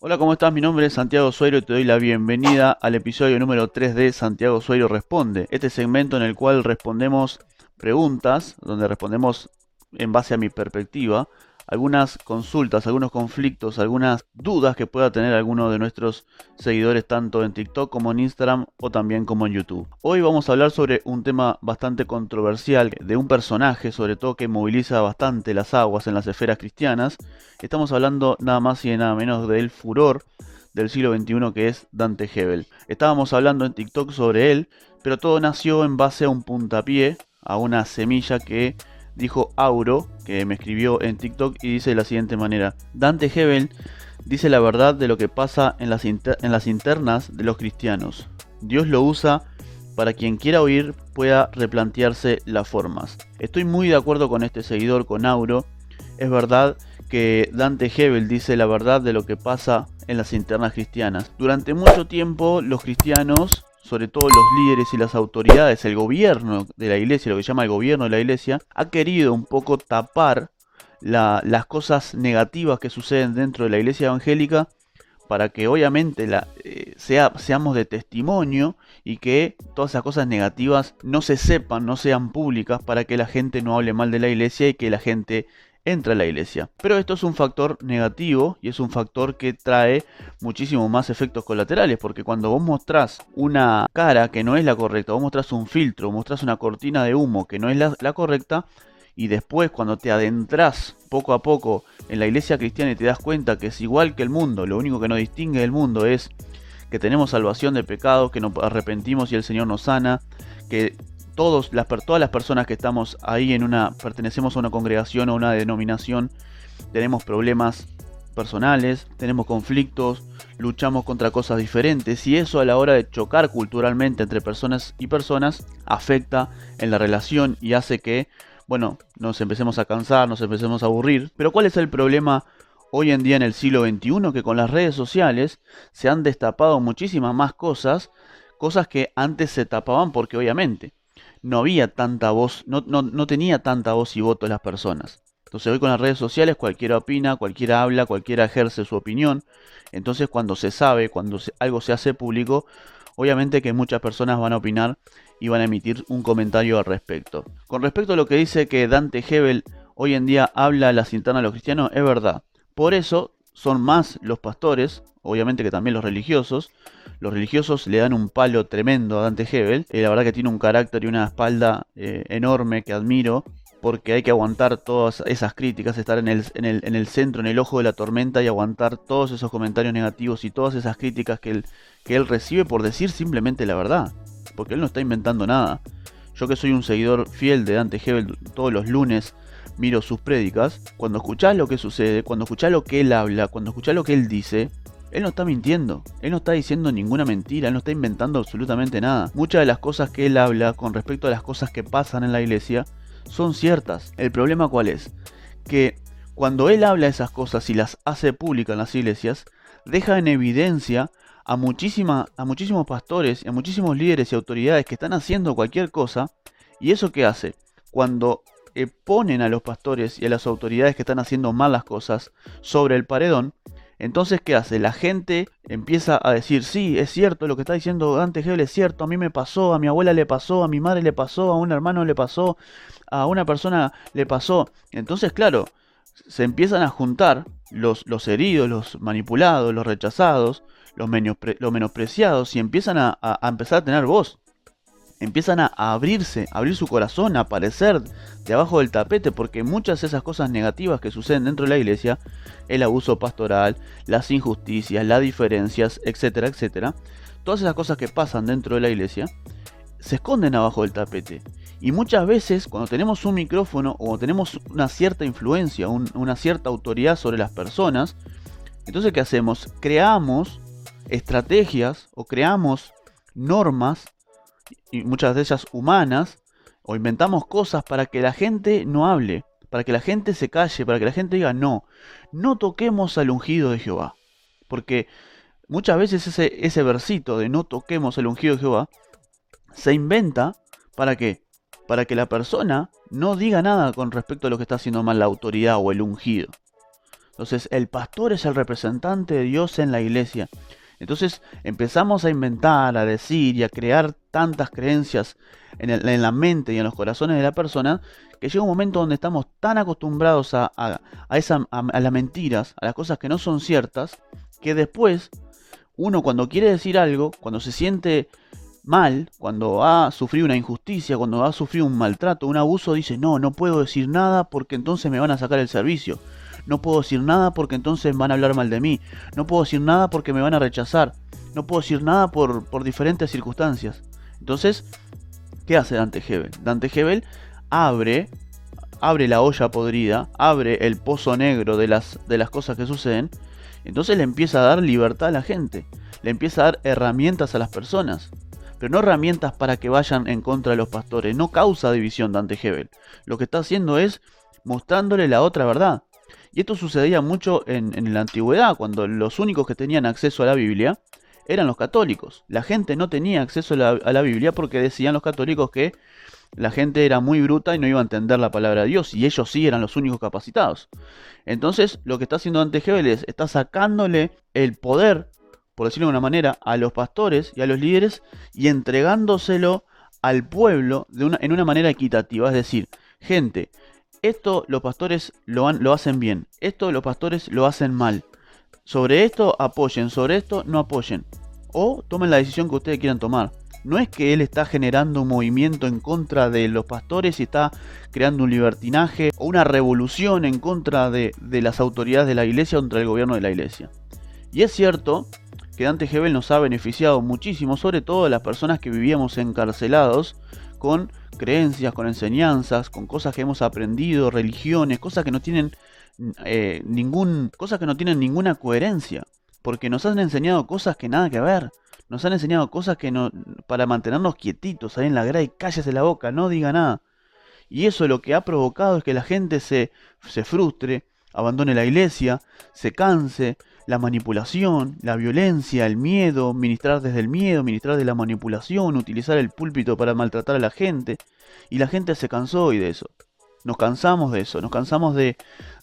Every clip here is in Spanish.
Hola, ¿cómo estás? Mi nombre es Santiago Suero y te doy la bienvenida al episodio número 3 de Santiago Suero Responde. Este segmento en el cual respondemos preguntas, donde respondemos en base a mi perspectiva algunas consultas, algunos conflictos, algunas dudas que pueda tener alguno de nuestros seguidores tanto en TikTok como en Instagram o también como en YouTube. Hoy vamos a hablar sobre un tema bastante controversial de un personaje, sobre todo que moviliza bastante las aguas en las esferas cristianas. Estamos hablando nada más y nada menos del furor del siglo XXI que es Dante Hebel. Estábamos hablando en TikTok sobre él, pero todo nació en base a un puntapié, a una semilla que dijo Auro, que me escribió en TikTok y dice de la siguiente manera, Dante Hebel dice la verdad de lo que pasa en las, internas de los cristianos. Dios lo usa para quien quiera oír pueda replantearse las formas. Estoy muy de acuerdo con este seguidor, con Auro. Es verdad que Dante Hebel dice la verdad de lo que pasa en las internas cristianas. Durante mucho tiempo los cristianos sobre todo los líderes y las autoridades, el gobierno de la iglesia, lo que se llama el gobierno de la iglesia, ha querido un poco tapar las cosas negativas que suceden dentro de la iglesia evangélica para que obviamente la, eh, sea, seamos de testimonio y que todas esas cosas negativas no se sepan, no sean públicas para que la gente no hable mal de la iglesia y que la gente entra a la iglesia. Pero esto es un factor negativo y es un factor que trae muchísimo más efectos colaterales, porque cuando vos mostrás una cara que no es la correcta, vos mostrás un filtro, mostrás una cortina de humo que no es la, correcta, y después cuando te adentras poco a poco en la iglesia cristiana y te das cuenta que es igual que el mundo, lo único que nos distingue del mundo es que tenemos salvación de pecados, que nos arrepentimos y el Señor nos sana, que todos las, todas las personas que estamos ahí en una, pertenecemos a una congregación o una denominación, tenemos problemas personales, tenemos conflictos, luchamos contra cosas diferentes y eso a la hora de chocar culturalmente entre personas y personas afecta en la relación y hace que, bueno, nos empecemos a cansar, nos empecemos a aburrir. Pero ¿cuál es el problema hoy en día en el siglo XXI? Que con las redes sociales se han destapado muchísimas más cosas, cosas que antes se tapaban porque obviamente no había tanta voz, no, no, tenía tanta voz y voto las personas. Entonces hoy con las redes sociales cualquiera opina, cualquiera habla, cualquiera ejerce su opinión. Entonces cuando se sabe, cuando algo se hace público, obviamente que muchas personas van a opinar y van a emitir un comentario al respecto. Con respecto a lo que dice que Dante Hebel hoy en día habla a las internas de los cristianos, es verdad. Por eso son más los pastores, obviamente que también los religiosos. Los religiosos le dan un palo tremendo a Dante Hebel. y la verdad que tiene un carácter y una espalda eh, enorme que admiro. Porque hay que aguantar todas esas críticas, estar en el, en, el, en el, centro, en el ojo de la tormenta y aguantar todos esos comentarios negativos y todas esas críticas que él, que él recibe por decir simplemente la verdad. Porque él no está inventando nada. Yo que soy un seguidor fiel de Dante Hebel todos los lunes miro sus prédicas, cuando escuchás lo que sucede, cuando escuchás lo que él habla, cuando escuchás lo que él dice, él no está mintiendo, él no está diciendo ninguna mentira, él no está inventando absolutamente nada. Muchas de las cosas que él habla con respecto a las cosas que pasan en la iglesia son ciertas. El problema cuál es? Que cuando él habla esas cosas y las hace públicas en las iglesias, deja en evidencia a, muchísima, a muchísimos pastores y a muchísimos líderes y autoridades que están haciendo cualquier cosa. ¿Y eso qué hace? Cuando ponen a los pastores y a las autoridades que están haciendo mal las cosas sobre el paredón, entonces, ¿qué hace? La gente empieza a decir, sí, es cierto, lo que está diciendo Dante Hebel es cierto, a mí me pasó, a mi abuela le pasó, a mi madre le pasó, a un hermano le pasó, a una persona le pasó. Entonces, claro, se empiezan a juntar los, los heridos, los manipulados, los rechazados, los, menospreciados y empiezan a, a empezar a tener voz empiezan a abrirse, a abrir su corazón, a aparecer de abajo del tapete, porque muchas de esas cosas negativas que suceden dentro de la iglesia, el abuso pastoral, las injusticias, las diferencias, etcétera, etcétera, todas esas cosas que pasan dentro de la iglesia, se esconden abajo del tapete. Y muchas veces cuando tenemos un micrófono o tenemos una cierta influencia, una cierta autoridad sobre las personas, entonces ¿qué hacemos? Creamos estrategias o creamos normas y muchas de ellas humanas, o inventamos cosas para que la gente no hable, para que la gente se calle, para que la gente diga no, no toquemos al ungido de Jehová. Porque muchas veces ese, ese versito de no toquemos al ungido de Jehová se inventa para qué? Para que la persona no diga nada con respecto a lo que está haciendo mal la autoridad o el ungido. Entonces el pastor es el representante de Dios en la iglesia. Entonces empezamos a inventar, a decir y a crear tantas creencias en, la mente y en los corazones de la persona que llega un momento donde estamos tan acostumbrados a, a, a las mentiras, a las cosas que no son ciertas, que después uno cuando quiere decir algo, cuando se siente mal, cuando ha sufrido una injusticia, cuando ha sufrido un maltrato, un abuso, dice, no, no puedo decir nada porque entonces me van a sacar el servicio. No puedo decir nada porque entonces van a hablar mal de mí. No puedo decir nada porque me van a rechazar. No puedo decir nada por, por diferentes circunstancias. Entonces, ¿qué hace Dante Hebel? Dante Hebel abre, abre la olla podrida, abre el pozo negro de las, de las cosas que suceden. Entonces le empieza a dar libertad a la gente. Le empieza a dar herramientas a las personas pero no herramientas para que vayan en contra de los pastores. No causa división Dante Hebel. Lo que está haciendo es mostrándole la otra verdad. Y esto sucedía mucho en, la antigüedad, cuando los únicos que tenían acceso a la Biblia eran los católicos. La gente no tenía acceso a la, Biblia porque decían los católicos que la gente era muy bruta y no iba a entender la palabra de Dios, y ellos sí eran los únicos capacitados. Entonces, lo que está haciendo Dante es, está sacándole el poder por decirlo de una manera, a los pastores y a los líderes y entregándoselo al pueblo de en una manera equitativa. Es decir, gente, esto los pastores lo, hacen bien, esto los pastores lo hacen mal. Sobre esto apoyen, sobre esto no apoyen. O tomen la decisión que ustedes quieran tomar. No es que él está generando un movimiento en contra de los pastores y está creando un libertinaje o una revolución en contra de, las autoridades de la iglesia contra el gobierno de la iglesia. Y es cierto que Dante Gebel nos ha beneficiado muchísimo, sobre todo las personas que vivíamos encarcelados con creencias, con enseñanzas, con cosas que hemos aprendido, religiones, cosas que no tienen eh, ningún, cosas que no tienen ninguna coherencia, porque nos han enseñado cosas que nada que ver. Nos han enseñado cosas que no, para mantenernos quietitos ahí en la grada y cállese la boca, no diga nada. Y eso lo que ha provocado es que la gente se, se frustre, abandone la iglesia, se canse, la manipulación, la violencia, el miedo, ministrar desde el miedo, ministrar de la manipulación, utilizar el púlpito para maltratar a la gente. Y la gente se cansó hoy de eso. Nos cansamos de eso, nos cansamos de,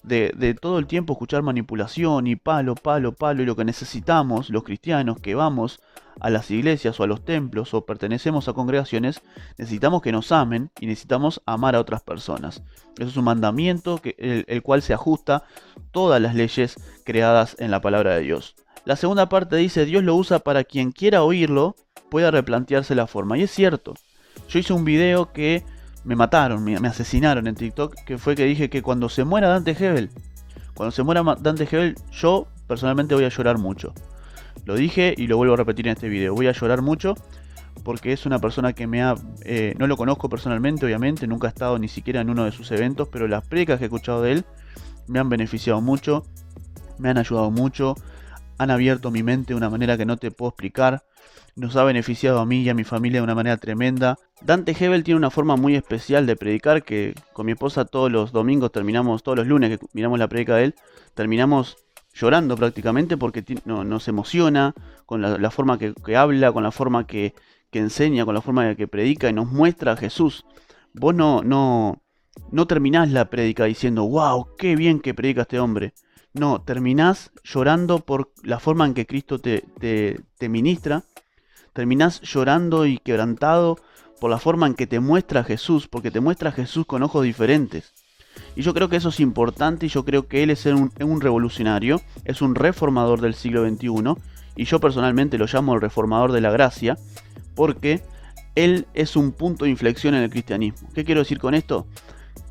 de, todo el tiempo escuchar manipulación y palo, palo, palo. Y lo que necesitamos, los cristianos que vamos a las iglesias o a los templos o pertenecemos a congregaciones, necesitamos que nos amen y necesitamos amar a otras personas. Eso es un mandamiento que, el, cual se ajusta todas las leyes creadas en la palabra de Dios. La segunda parte dice, Dios lo usa para quien quiera oírlo, pueda replantearse la forma. Y es cierto. Yo hice un video que me mataron, me, asesinaron en TikTok, que fue que dije que cuando se muera Dante Hebel, cuando se muera Dante Hebel, yo personalmente voy a llorar mucho. Lo dije y lo vuelvo a repetir en este video. Voy a llorar mucho porque es una persona que me ha... Eh, no lo conozco personalmente, obviamente, nunca he estado ni siquiera en uno de sus eventos, pero las predicas que he escuchado de él me han beneficiado mucho, me han ayudado mucho, han abierto mi mente de una manera que no te puedo explicar, nos ha beneficiado a mí y a mi familia de una manera tremenda. Dante Hebel tiene una forma muy especial de predicar que con mi esposa todos los domingos terminamos, todos los lunes que miramos la predica de él, terminamos llorando prácticamente porque nos emociona con la, forma que, habla, con la forma que, enseña, con la forma que predica y nos muestra a Jesús. Vos no, no, no terminás la predica diciendo, wow, qué bien que predica este hombre. No, terminás llorando por la forma en que Cristo te, te, ministra. Terminás llorando y quebrantado por la forma en que te muestra Jesús, porque te muestra Jesús con ojos diferentes. Y yo creo que eso es importante y yo creo que él es un revolucionario, es un reformador del siglo XXI y yo personalmente lo llamo el reformador de la gracia porque él es un punto de inflexión en el cristianismo. ¿Qué quiero decir con esto?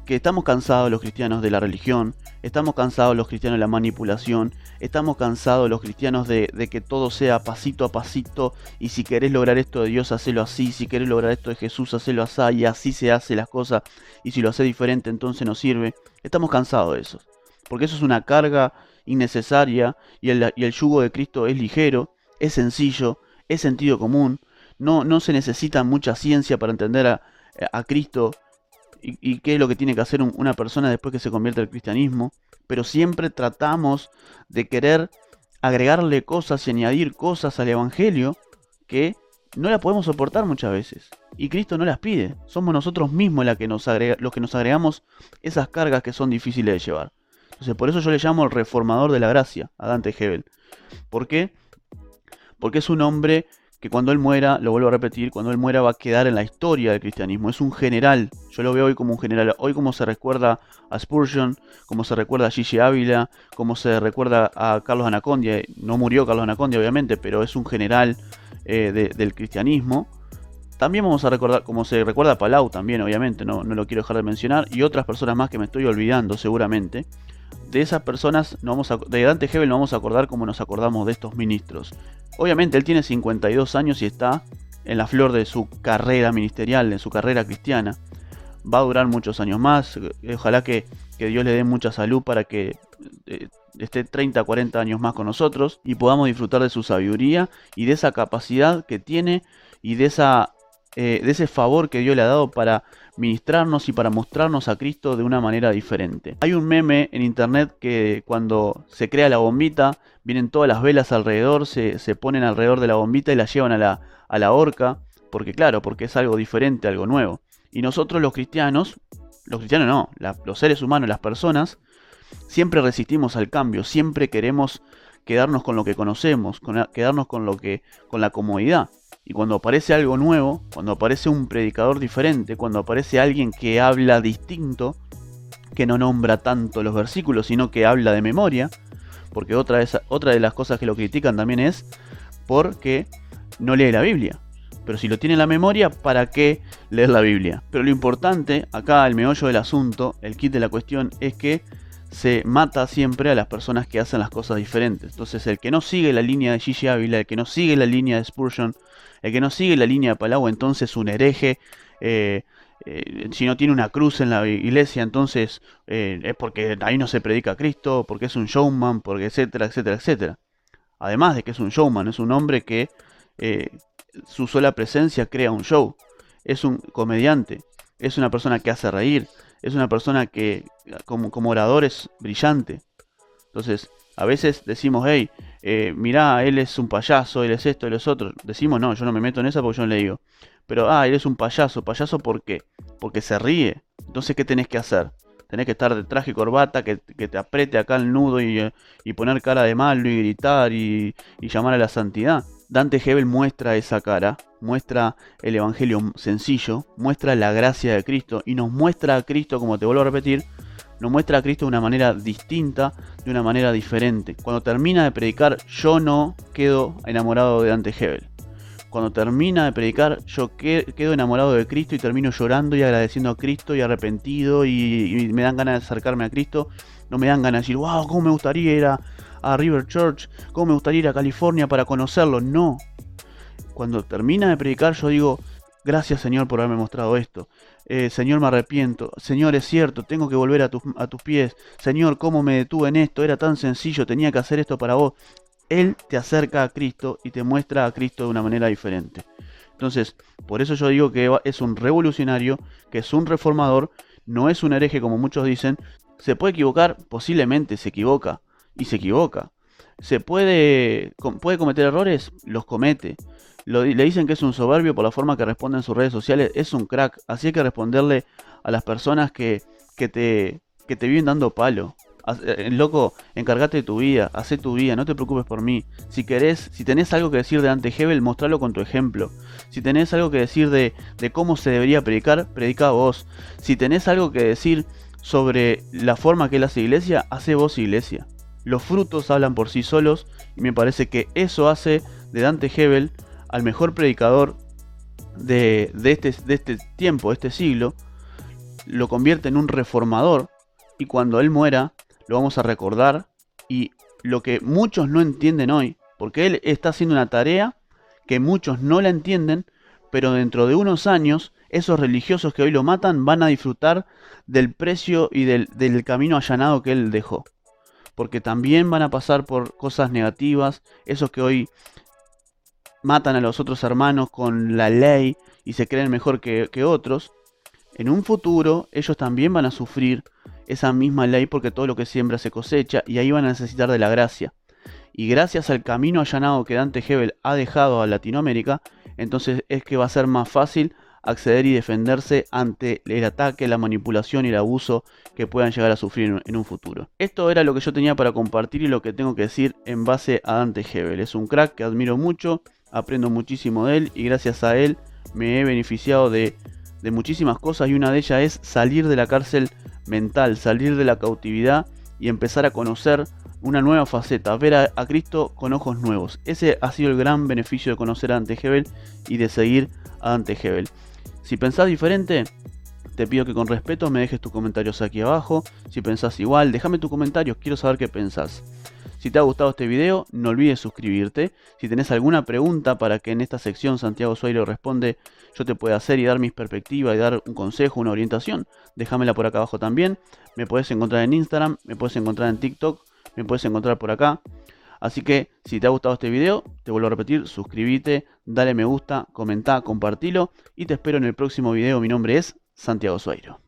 Que estamos cansados los cristianos de la religión, estamos cansados los cristianos de la manipulación, estamos cansados los cristianos de, que todo sea pasito a pasito y si querés lograr esto de Dios, hacelo así, si querés lograr esto de Jesús, hacelo así y así se hace las cosas y si lo hace diferente entonces no sirve. Estamos cansados de eso, porque eso es una carga innecesaria y el, y el yugo de Cristo es ligero, es sencillo, es sentido común, no, no se necesita mucha ciencia para entender a, a Cristo y, qué es lo que tiene que hacer una persona después que se convierte al cristianismo, pero siempre tratamos de querer agregarle cosas y añadir cosas al Evangelio que no la podemos soportar muchas veces. Y Cristo no las pide. Somos nosotros mismos la que nos los que nos agregamos esas cargas que son difíciles de llevar. Entonces, por eso yo le llamo el reformador de la gracia a Dante Hebel. ¿Por qué? Porque es un hombre que cuando él muera, lo vuelvo a repetir, cuando él muera va a quedar en la historia del cristianismo. Es un general, yo lo veo hoy como un general. Hoy como se recuerda a Spurgeon, como se recuerda a Gigi Ávila, como se recuerda a Carlos Anacondia. No murió Carlos Anacondia, obviamente, pero es un general eh, del cristianismo. También vamos a recordar, como se recuerda a Palau también, obviamente, no, no lo quiero dejar de mencionar, y otras personas más que me estoy olvidando seguramente. De esas personas, no vamos a, de Dante Hebel no vamos a acordar como nos acordamos de estos ministros. Obviamente él tiene 52 años y está en la flor de su carrera ministerial, en su carrera cristiana. Va a durar muchos años más. Ojalá que, Dios le dé mucha salud para que eh, esté 30, 40 años más con nosotros y podamos disfrutar de su sabiduría y de esa capacidad que tiene y de, esa, eh, de ese favor que Dios le ha dado para ministrarnos y para mostrarnos a Cristo de una manera diferente. Hay un meme en internet que cuando se crea la bombita, vienen todas las velas alrededor, se, ponen alrededor de la bombita y la llevan a la, a la horca, porque claro, porque es algo diferente, algo nuevo. Y nosotros los cristianos, los cristianos no, los seres humanos, las personas, siempre resistimos al cambio, siempre queremos quedarnos con lo que conocemos, quedarnos con lo que, con la comodidad. Y cuando aparece algo nuevo, cuando aparece un predicador diferente, cuando aparece alguien que habla distinto, que no nombra tanto los versículos, sino que habla de memoria, porque otra de, otra de las cosas que lo critican también es porque no lee la Biblia. Pero si lo tiene en la memoria, ¿para qué leer la Biblia? Pero lo importante, acá el meollo del asunto, el kit de la cuestión, es que se mata siempre a las personas que hacen las cosas diferentes. Entonces el que no sigue la línea de Gigi Ávila, el que no sigue la línea de Spurgeon, el que no sigue la línea de Palau, entonces es un hereje. Eh, eh, si no tiene una cruz en la iglesia, entonces eh, es porque ahí no se predica a Cristo, porque es un showman, porque etcétera, etcétera, etcétera. Además de que es un showman, es un hombre que su sola presencia crea un show. Es un comediante, es una persona que hace reír, es una persona que como, como orador es brillante. Entonces, a veces decimos, hey, eh, mirá, él es un payaso, él es esto, él es otro. Decimos, no, yo no me meto en esa porque yo no le digo. Pero, ah, él es un payaso. ¿Payaso por qué? Porque se ríe. Entonces, ¿qué tenés que hacer? Tenés que estar de traje y corbata, que, te apriete acá el nudo y, poner cara de malo y gritar y, y llamar a la santidad. Dante Hebel muestra esa cara, muestra el Evangelio sencillo, muestra la gracia de Cristo y nos muestra a Cristo, como te vuelvo a repetir, nos muestra a Cristo de una manera distinta, de una manera diferente. Cuando termina de predicar, yo no quedo enamorado de Dante Hebel. Cuando termina de predicar, yo quedo enamorado de Cristo y termino llorando y agradeciendo a Cristo y arrepentido y, me dan ganas de acercarme a Cristo. No me dan ganas de decir, wow, cómo me gustaría ir a, a River Church, cómo me gustaría ir a California para conocerlo. No. Cuando termina de predicar, yo digo, gracias Señor por haberme mostrado esto. Eh, Señor, me arrepiento. Señor, es cierto, tengo que volver a, a tus pies. Señor, ¿cómo me detuve en esto? Era tan sencillo, tenía que hacer esto para vos. Él te acerca a Cristo y te muestra a Cristo de una manera diferente. Entonces, por eso yo digo que es un revolucionario, que es un reformador, no es un hereje como muchos dicen. ¿Se puede equivocar? Posiblemente se equivoca y se equivoca. ¿Se puede, puede cometer errores? Los comete le dicen que es un soberbio por la forma que responde en sus redes sociales. Es un crack. Así hay que responderle a las personas que, que, te, que te viven dando palo. Eh, loco, encargate de tu vida, haz tu vida, no te preocupes por mí. Si querés, si tenés algo que decir de ante Hebel, mostralo con tu ejemplo. Si tenés algo que decir de, de cómo se debería predicar, predica vos. Si tenés algo que decir sobre la forma que él hace iglesia, hace vos iglesia. Los frutos hablan por sí solos y me parece que eso hace de Dante Hebel al mejor predicador de, este, de este tiempo, de este siglo, lo convierte en un reformador y cuando él muera lo vamos a recordar y lo que muchos no entienden hoy, porque él está haciendo una tarea que muchos no la entienden, pero dentro de unos años esos religiosos que hoy lo matan van a disfrutar del precio y del, del camino allanado que él dejó. Porque también van a pasar por cosas negativas, esos que hoy matan a los otros hermanos con la ley y se creen mejor que, otros, en un futuro ellos también van a sufrir esa misma ley porque todo lo que siembra se cosecha y ahí van a necesitar de la gracia. Y gracias al camino allanado que Dante Hebel ha dejado a Latinoamérica, entonces es que va a ser más fácil acceder y defenderse ante el ataque, la manipulación y el abuso que puedan llegar a sufrir en un futuro. Esto era lo que yo tenía para compartir y lo que tengo que decir en base a Dante Hebel. Es un crack que admiro mucho, aprendo muchísimo de él y gracias a él me he beneficiado de, de muchísimas cosas y una de ellas es salir de la cárcel mental, salir de la cautividad y empezar a conocer una nueva faceta, ver a, Cristo con ojos nuevos. Ese ha sido el gran beneficio de conocer a Dante Hebel y de seguir a Dante Hebel. Si pensás diferente, te pido que con respeto me dejes tus comentarios aquí abajo. Si pensás igual, déjame tus comentarios, quiero saber qué pensás. Si te ha gustado este video, no olvides suscribirte. Si tenés alguna pregunta para que en esta sección Santiago Suairo responde, yo te pueda hacer y dar mis perspectivas y dar un consejo, una orientación, déjamela por acá abajo también. Me puedes encontrar en Instagram, me puedes encontrar en TikTok me puedes encontrar por acá. Así que si te ha gustado este video, te vuelvo a repetir, suscríbete, dale me gusta, comenta, compartilo y te espero en el próximo video. Mi nombre es Santiago Suairo.